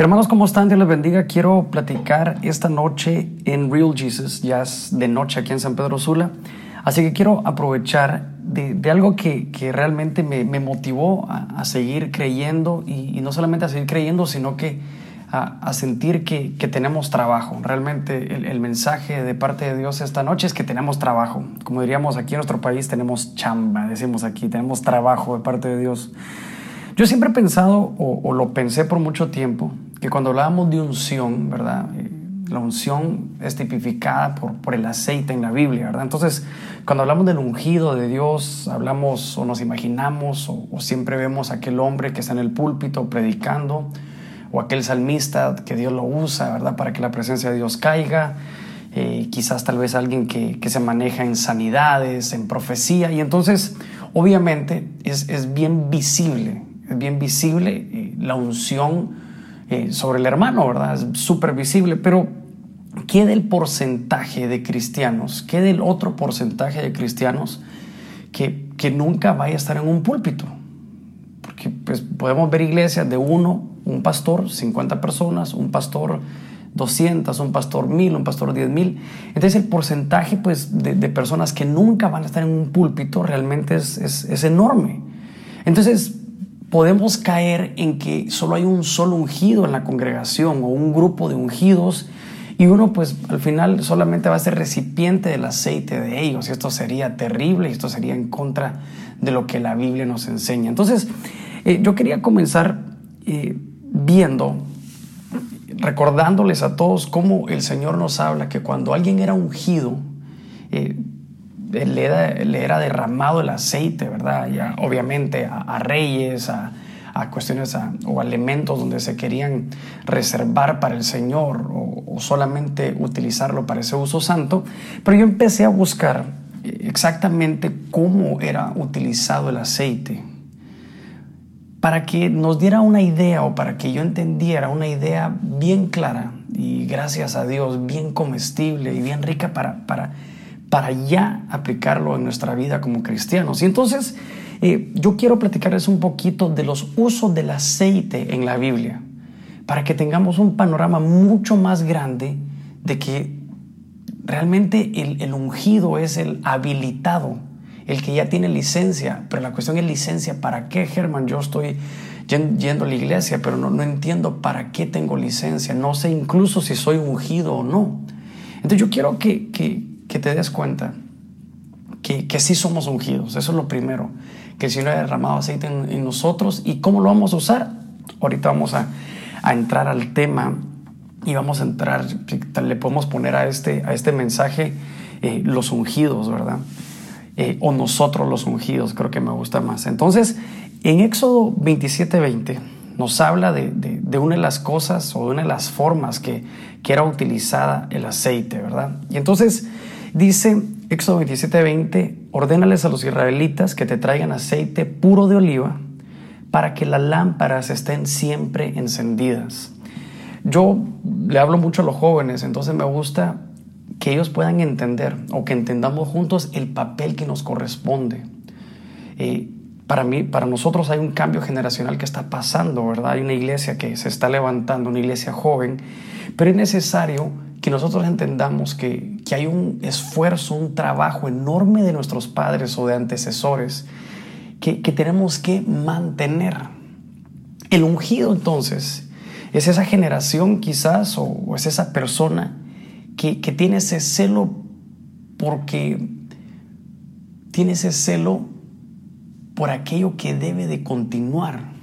Hermanos, ¿cómo están? Dios les bendiga. Quiero platicar esta noche en Real Jesus, ya es de noche aquí en San Pedro Sula. Así que quiero aprovechar de, algo que, realmente me, motivó a, seguir creyendo y, no solamente a seguir creyendo, sino que a, sentir que, tenemos trabajo. Realmente el, el, mensaje de parte de Dios esta noche es que tenemos trabajo. Como diríamos aquí en nuestro país, tenemos chamba, decimos aquí, tenemos trabajo de parte de Dios. Yo siempre he pensado, o, lo pensé por mucho tiempo, que cuando hablábamos de unción, ¿verdad? Eh, la unción es tipificada por, por el aceite en la Biblia, ¿verdad? Entonces, cuando hablamos del ungido de Dios, hablamos o nos imaginamos o, siempre vemos a aquel hombre que está en el púlpito predicando o aquel salmista que Dios lo usa, ¿verdad? Para que la presencia de Dios caiga. Eh, quizás tal vez alguien que, que, se maneja en sanidades, en profecía. Y entonces, obviamente, es, es bien visible, es bien visible eh, la unción eh, sobre el hermano, ¿verdad? Es súper visible, pero ¿qué del porcentaje de cristianos? ¿Qué del otro porcentaje de cristianos que, que nunca vaya a estar en un púlpito? Porque pues, podemos ver iglesias de uno, un pastor, 50 personas, un pastor 200, un pastor 1000, un pastor 10 mil. Entonces el porcentaje pues, de, personas que nunca van a estar en un púlpito realmente es, es enorme. Entonces podemos caer en que solo hay un solo ungido en la congregación o un grupo de ungidos y uno pues al final solamente va a ser recipiente del aceite de ellos y esto sería terrible y esto sería en contra de lo que la Biblia nos enseña. Entonces eh, yo quería comenzar eh, viendo, recordándoles a todos cómo el Señor nos habla que cuando alguien era ungido, eh, le era, derramado el aceite, ¿verdad? Ya, obviamente a, reyes, a, cuestiones o elementos donde se querían reservar para el Señor o, solamente utilizarlo para ese uso santo. Pero yo empecé a buscar exactamente cómo era utilizado el aceite para que nos diera una idea o para que yo entendiera una idea bien clara y gracias a Dios bien comestible y bien rica para, para para ya aplicarlo en nuestra vida como cristianos. Y entonces eh, yo quiero platicarles un poquito de los usos del aceite en la Biblia, para que tengamos un panorama mucho más grande de que realmente el, ungido es el habilitado, el que ya tiene licencia, pero la cuestión es licencia, ¿para qué, Germán? Yo estoy yendo a la iglesia, pero no, no entiendo para qué tengo licencia, no sé incluso si soy ungido o no. Entonces yo quiero que, que te des cuenta que, que sí somos ungidos. Eso es lo primero. Que el Señor ha derramado aceite en, nosotros. ¿Y cómo lo vamos a usar? Ahorita vamos a, a, entrar al tema y vamos a entrar, le podemos poner a este, a este mensaje eh, los ungidos, ¿verdad? Eh, o nosotros los ungidos, creo que me gusta más. Entonces, en Éxodo 27, 20 nos habla de, de, de, una de las cosas o de una de las formas que, que era utilizada el aceite, ¿verdad? Y entonces Dice Éxodo 27:20, ordénales a los israelitas que te traigan aceite puro de oliva para que las lámparas estén siempre encendidas. Yo le hablo mucho a los jóvenes, entonces me gusta que ellos puedan entender o que entendamos juntos el papel que nos corresponde. Eh, para mí, para nosotros hay un cambio generacional que está pasando, ¿verdad? Hay una iglesia que se está levantando, una iglesia joven, pero es necesario que nosotros entendamos que, que, hay un esfuerzo, un trabajo enorme de nuestros padres o de antecesores que, que tenemos que mantener. El ungido entonces es esa generación quizás o, es esa persona que, que tiene ese celo porque tiene ese celo por aquello que debe de continuar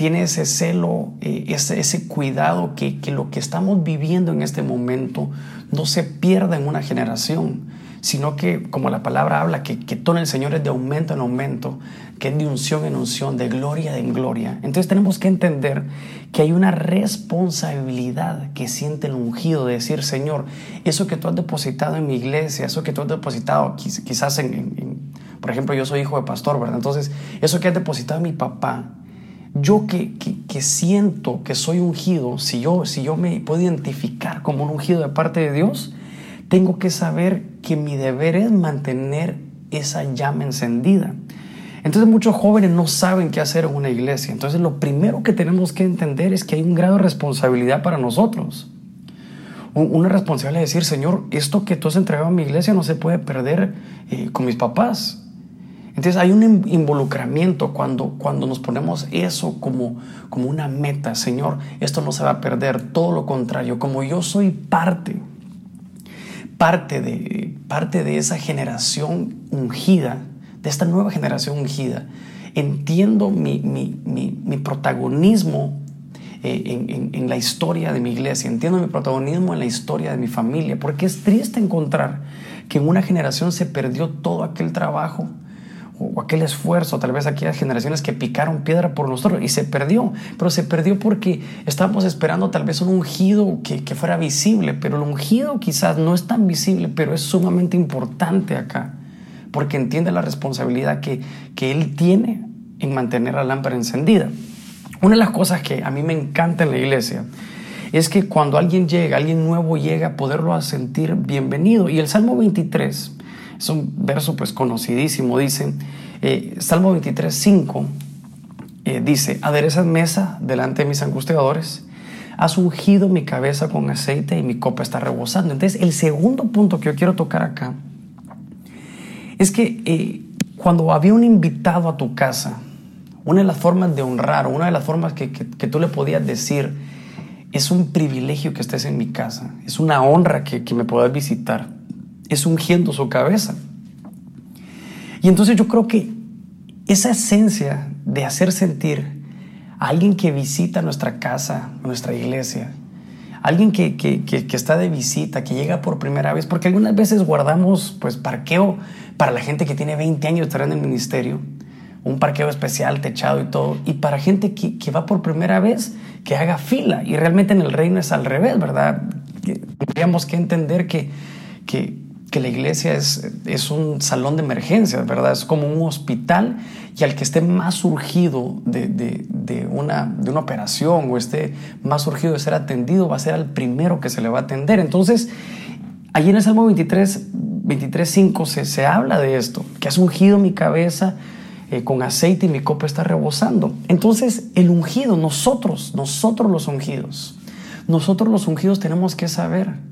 tiene ese celo, eh, ese, cuidado que, lo que estamos viviendo en este momento no se pierda en una generación, sino que, como la palabra habla, que, que todo el Señor es de aumento en aumento, que es de unción en unción, de gloria en gloria. Entonces tenemos que entender que hay una responsabilidad que siente el ungido de decir, Señor, eso que tú has depositado en mi iglesia, eso que tú has depositado quizás en, por ejemplo, yo soy hijo de pastor, ¿verdad? Entonces, eso que has depositado mi papá, yo que, siento que soy ungido, si yo, si yo me puedo identificar como un ungido de parte de Dios, tengo que saber que mi deber es mantener esa llama encendida. Entonces muchos jóvenes no saben qué hacer en una iglesia. Entonces lo primero que tenemos que entender es que hay un grado de responsabilidad para nosotros. Una responsabilidad de decir, Señor, esto que tú has entregado a mi iglesia no se puede perder eh, con mis papás. Entonces hay un involucramiento cuando, cuando nos ponemos eso como, como una meta. Señor, esto no se va a perder, todo lo contrario. Como yo soy parte, parte de, parte de esa generación ungida, de esta nueva generación ungida, entiendo mi, protagonismo eh, en, la historia de mi iglesia, entiendo mi protagonismo en la historia de mi familia, porque es triste encontrar que en una generación se perdió todo aquel trabajo aquel esfuerzo, tal vez aquellas generaciones que picaron piedra por nosotros y se perdió, pero se perdió porque estábamos esperando tal vez un ungido que, que fuera visible, pero el ungido quizás no es tan visible, pero es sumamente importante acá porque entiende la responsabilidad que, que Él tiene en mantener la lámpara encendida. Una de las cosas que a mí me encanta en la iglesia es que cuando alguien llega, alguien nuevo llega, poderlo sentir bienvenido. Y el Salmo 23 es un verso pues conocidísimo, dice, eh, Salmo 23, 5, eh, dice, aderezas mesa delante de mis angustiadores, has ungido mi cabeza con aceite y mi copa está rebosando. Entonces, el segundo punto que yo quiero tocar acá es que eh, cuando había un invitado a tu casa, una de las formas de honrar, una de las formas que, tú le podías decir, es un privilegio que estés en mi casa, es una honra que, me puedas visitar, es ungiendo su cabeza. Y entonces yo creo que esa esencia de hacer sentir a alguien que visita nuestra casa, nuestra iglesia, alguien que, que, está de visita, que llega por primera vez, porque algunas veces guardamos pues parqueo para la gente que tiene 20 años de estar en el ministerio, un parqueo especial, techado y todo, y para gente que, que va por primera vez, que haga fila, y realmente en el reino es al revés, ¿verdad? Tendríamos que entender que, que, que la iglesia es, es un salón de emergencias, ¿verdad? Es como un hospital y al que esté más surgido de, de, de, una, de una operación o esté más surgido de ser atendido, va a ser al primero que se le va a atender. Entonces, allí en el Salmo 23, 23.5 se, se habla de esto, que has ungido mi cabeza eh, con aceite y mi copa está rebosando. Entonces, el ungido, nosotros, nosotros los ungidos, nosotros los ungidos tenemos que saber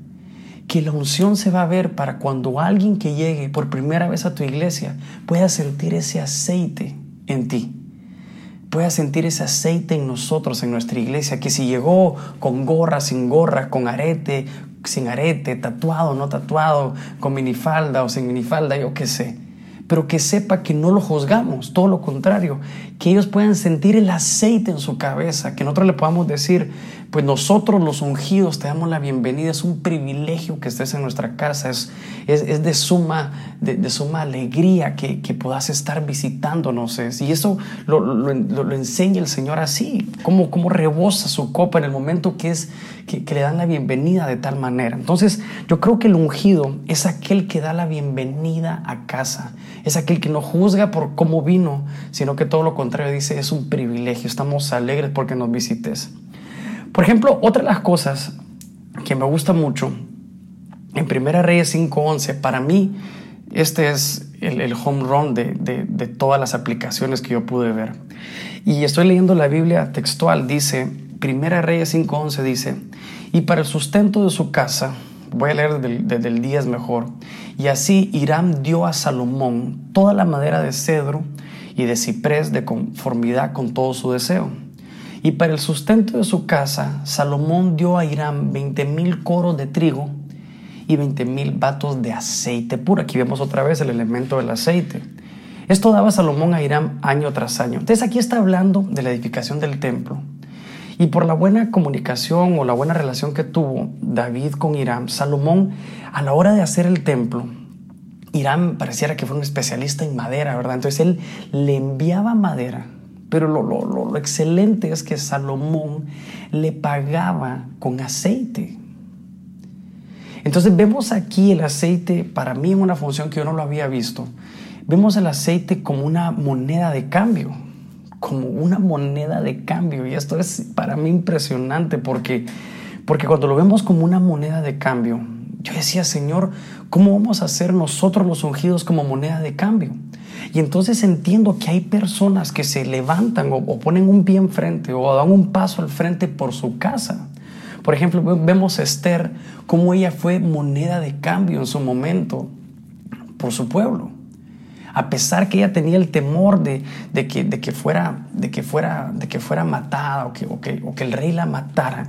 que la unción se va a ver para cuando alguien que llegue por primera vez a tu iglesia pueda sentir ese aceite en ti. Pueda sentir ese aceite en nosotros, en nuestra iglesia, que si llegó con gorra, sin gorra, con arete, sin arete, tatuado, no tatuado, con minifalda o sin minifalda, yo qué sé pero que sepa que no lo juzgamos, todo lo contrario, que ellos puedan sentir el aceite en su cabeza, que nosotros le podamos decir, pues nosotros los ungidos te damos la bienvenida, es un privilegio que estés en nuestra casa, es, es, de, suma, de, suma alegría que, que, puedas estar visitándonos. Y eso lo, lo, lo, enseña el Señor así, como, como rebosa su copa en el momento que, es, que, que le dan la bienvenida de tal manera. Entonces yo creo que el ungido es aquel que da la bienvenida a casa, es aquel que no juzga por cómo vino, sino que todo lo contrario dice, es un privilegio, estamos alegres porque nos visites. Por ejemplo, otra de las cosas que me gusta mucho en Primera Reyes 5.11, para mí este es el, home run de, de, todas las aplicaciones que yo pude ver. Y estoy leyendo la Biblia textual, dice, Primera Reyes 5.11 dice, y para el sustento de su casa, voy a leer desde el 10 mejor, y así Hiram dio a Salomón toda la madera de cedro y de ciprés de conformidad con todo su deseo y para el sustento de su casa, Salomón dio a Irán 20 mil coros de trigo y 20 mil vatos de aceite puro. Aquí vemos otra vez el elemento del aceite. Esto daba Salomón a Irán año tras año. Entonces aquí está hablando de la edificación del templo. Y por la buena comunicación o la buena relación que tuvo David con Irán, Salomón a la hora de hacer el templo, Irán pareciera que fue un especialista en madera, ¿verdad? Entonces él le enviaba madera pero lo, excelente es que Salomón le pagaba con aceite. Entonces vemos aquí el aceite, para mí en una función que yo no lo había visto, vemos el aceite como una moneda de cambio, como una moneda de cambio. Y esto es para mí impresionante porque, porque cuando lo vemos como una moneda de cambio, yo decía, Señor, ¿cómo vamos a hacer nosotros los ungidos como moneda de cambio? Y entonces entiendo que hay personas que se levantan o, ponen un pie enfrente o dan un paso al frente por su casa. Por ejemplo, vemos a Esther como ella fue moneda de cambio en su momento por su pueblo. A pesar que ella tenía el temor de, que, fuera, de, que, fuera, de que fuera matada o que el rey la matara,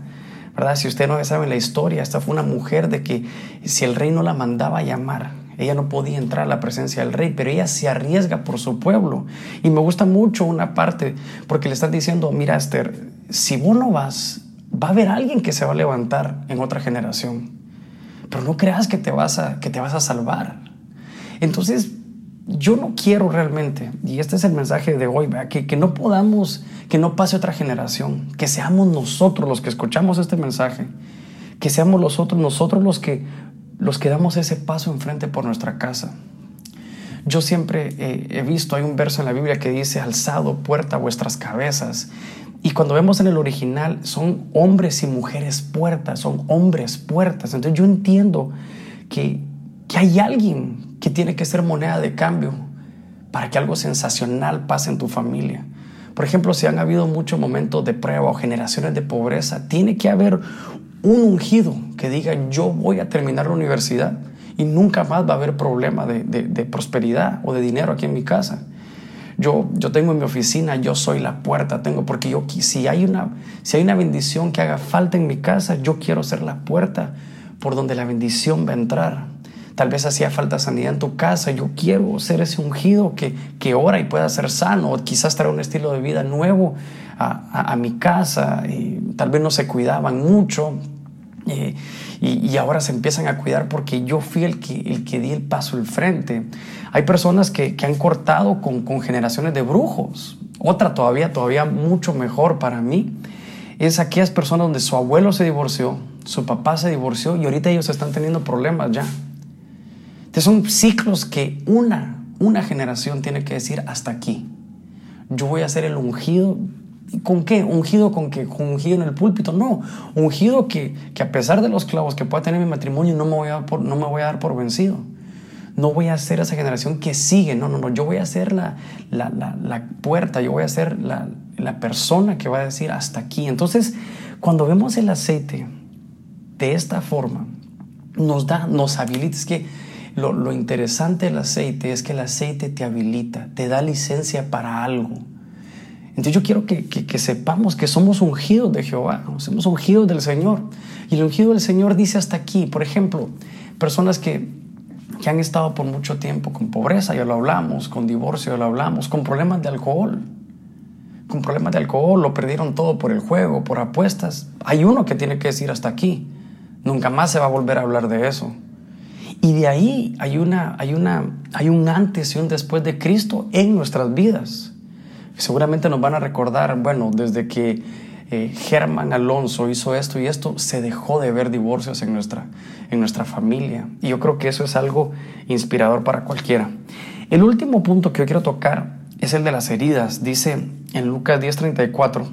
¿verdad? Si usted no sabe la historia, esta fue una mujer de que si el rey no la mandaba llamar, ella no podía entrar a la presencia del rey, pero ella se arriesga por su pueblo. Y me gusta mucho una parte, porque le están diciendo, mira Esther, si vos no vas, va a haber alguien que se va a levantar en otra generación. Pero no creas que te vas a, que te vas a salvar. Entonces, yo no quiero realmente, y este es el mensaje de hoy, que, que no podamos, que no pase otra generación, que seamos nosotros los que escuchamos este mensaje, que seamos nosotros, nosotros los que los que damos ese paso enfrente por nuestra casa. Yo siempre he visto, hay un verso en la Biblia que dice, alzado puerta vuestras cabezas. Y cuando vemos en el original, son hombres y mujeres puertas, son hombres puertas. Entonces yo entiendo que, que hay alguien que tiene que ser moneda de cambio para que algo sensacional pase en tu familia. Por ejemplo, si han habido muchos momentos de prueba o generaciones de pobreza, tiene que haber un ungido que diga yo voy a terminar la universidad y nunca más va a haber problema de, prosperidad o de dinero aquí en mi casa. Yo, yo tengo en mi oficina, yo soy la puerta, tengo, porque yo, si hay, una, si hay una bendición que haga falta en mi casa, yo quiero ser la puerta por donde la bendición va a entrar. Tal vez hacía falta sanidad en tu casa, yo quiero ser ese ungido que, que ora y pueda ser sano, o quizás traer un estilo de vida nuevo a, mi casa, y tal vez no se cuidaban mucho, y, y, ahora se empiezan a cuidar porque yo fui el que, el que di el paso al frente. Hay personas que, que han cortado con, con, generaciones de brujos. Otra todavía, todavía mucho mejor para mí, es aquellas personas donde su abuelo se divorció, su papá se divorció y ahorita ellos están teniendo problemas ya. Entonces son ciclos que una, una generación tiene que decir hasta aquí. Yo voy a ser el ungido ¿Con qué? ¿Ungido con qué? ¿Ungido en el púlpito? No, ungido que, que a pesar de los clavos que pueda tener mi matrimonio, no me, voy a por, no me voy a dar por vencido. No voy a ser esa generación que sigue, no, no, no, yo voy a ser la, la, la, puerta, yo voy a ser la, la persona que va a decir hasta aquí. Entonces, cuando vemos el aceite de esta forma, nos da, nos habilita, es que lo, lo interesante del aceite es que el aceite te habilita, te da licencia para algo. Entonces yo quiero que, sepamos que somos ungidos de Jehová, somos ungidos del Señor. Y el ungido del Señor dice hasta aquí, por ejemplo, personas que, que han estado por mucho tiempo con pobreza, ya lo hablamos, con divorcio, ya lo hablamos, con problemas de alcohol, con problemas de alcohol, lo perdieron todo por el juego, por apuestas. Hay uno que tiene que decir hasta aquí, nunca más se va a volver a hablar de eso. Y de ahí hay, una, hay, una, hay un antes y un después de Cristo en nuestras vidas. Seguramente nos van a recordar, bueno, desde que eh, Germán Alonso hizo esto y esto, se dejó de ver divorcios en nuestra, en nuestra familia. Y yo creo que eso es algo inspirador para cualquiera. El último punto que yo quiero tocar es el de las heridas. Dice en Lucas 10:34,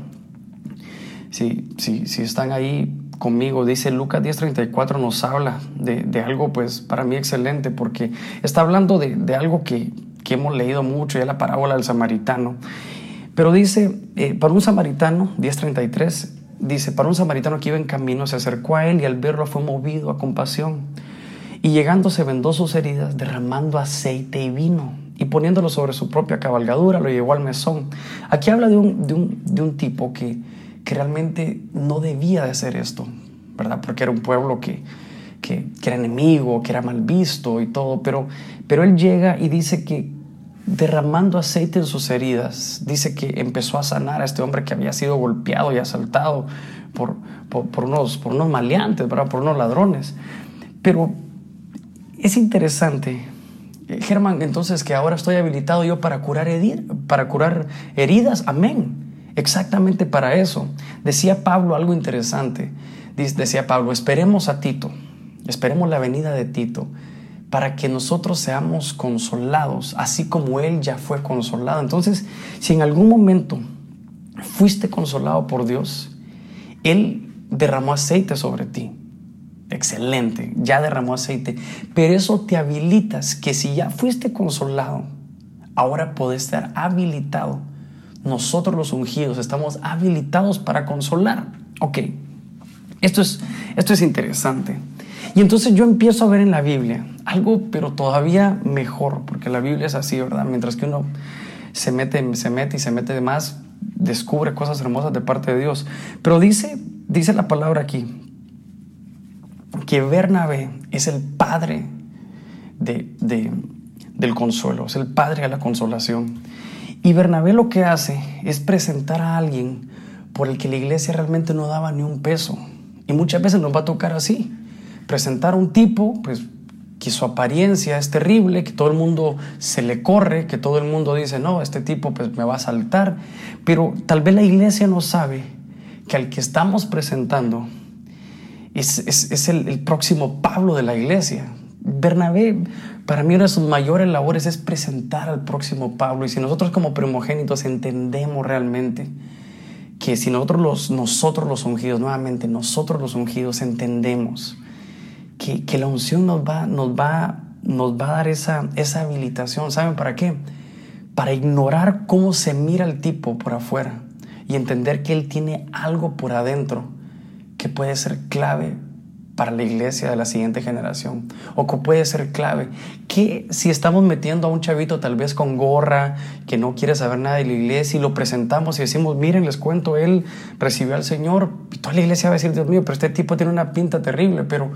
si, si, si están ahí conmigo, dice Lucas 10:34 nos habla de, de, algo pues para mí excelente porque está hablando de, de algo que, que hemos leído mucho, ya la parábola del samaritano. Pero dice, eh, para un samaritano, 10.33, dice, para un samaritano que iba en camino, se acercó a él y al verlo fue movido a compasión. Y llegando se vendó sus heridas, derramando aceite y vino, y poniéndolo sobre su propia cabalgadura, lo llevó al mesón. Aquí habla de un, de un, de un tipo que, que realmente no debía de hacer esto, ¿verdad? Porque era un pueblo que, que, era enemigo, que era mal visto y todo, pero, pero él llega y dice que, derramando aceite en sus heridas. Dice que empezó a sanar a este hombre que había sido golpeado y asaltado por, por, unos, por unos maleantes, por unos ladrones. Pero es interesante, eh, Germán, entonces que ahora estoy habilitado yo para curar heridas. Amén. Exactamente para eso. Decía Pablo algo interesante. Decía Pablo, esperemos a Tito, esperemos la venida de Tito para que nosotros seamos consolados, así como Él ya fue consolado. Entonces, si en algún momento fuiste consolado por Dios, Él derramó aceite sobre ti. Excelente, ya derramó aceite. Pero eso te habilitas que si ya fuiste consolado, ahora puede estar habilitado. Nosotros los ungidos estamos habilitados para consolar. Ok, esto es, esto es interesante. Y entonces yo empiezo a ver en la Biblia algo, pero todavía mejor, porque la Biblia es así, ¿verdad? Mientras que uno se mete, se mete y se mete de más, descubre cosas hermosas de parte de Dios. Pero dice, dice la palabra aquí, que Bernabé es el padre de, del consuelo, es el padre de la consolación. Y Bernabé lo que hace es presentar a alguien por el que la iglesia realmente no daba ni un peso. Y muchas veces nos va a tocar así, presentar a un tipo, pues que su apariencia es terrible, que todo el mundo se le corre, que todo el mundo dice, no, este tipo pues me va a saltar, pero tal vez la iglesia no sabe que al que estamos presentando es, el, próximo Pablo de la iglesia. Bernabé, para mí una de sus mayores labores es presentar al próximo Pablo. Y si nosotros como primogénitos entendemos realmente que si nosotros los, nosotros los ungidos, nuevamente nosotros los ungidos entendemos que, que la unción nos va, nos va, nos va a dar esa, esa habilitación. ¿Saben para qué? Para ignorar cómo se mira el tipo por afuera y entender que él tiene algo por adentro que puede ser clave para la iglesia de la siguiente generación o que puede ser clave. Que si estamos metiendo a un chavito tal vez con gorra que no quiere saber nada de la iglesia y lo presentamos y decimos miren les cuento él recibió al Señor y toda la iglesia va a decir Dios mío pero este tipo tiene una pinta terrible pero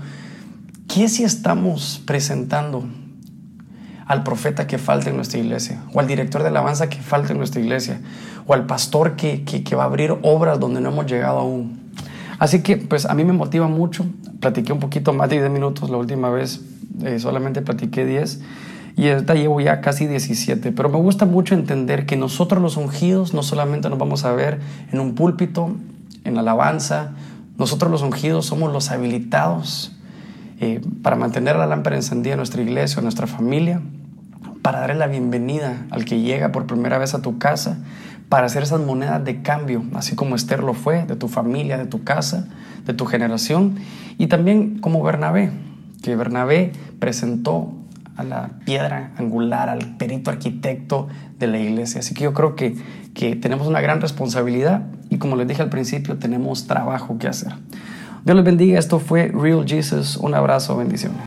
¿qué si estamos presentando al profeta que falta en nuestra iglesia o al director de alabanza que falta en nuestra iglesia o al pastor que, que va a abrir obras donde no hemos llegado aún Así que pues a mí me motiva mucho. Platiqué un poquito más de 10 minutos la última vez, eh, solamente platiqué 10 y ahorita llevo ya casi 17. Pero me gusta mucho entender que nosotros los ungidos no solamente nos vamos a ver en un púlpito, en alabanza, nosotros los ungidos somos los habilitados eh, para mantener la lámpara encendida en nuestra iglesia, en nuestra familia, para darle la bienvenida al que llega por primera vez a tu casa, para hacer esas monedas de cambio, así como Esther lo fue, de tu familia, de tu casa, de tu generación, y también como Bernabé, que Bernabé presentó a la piedra angular, al perito arquitecto de la iglesia. Así que yo creo que, que tenemos una gran responsabilidad y como les dije al principio, tenemos trabajo que hacer. Dios les bendiga, esto fue Real Jesus, un abrazo, bendiciones.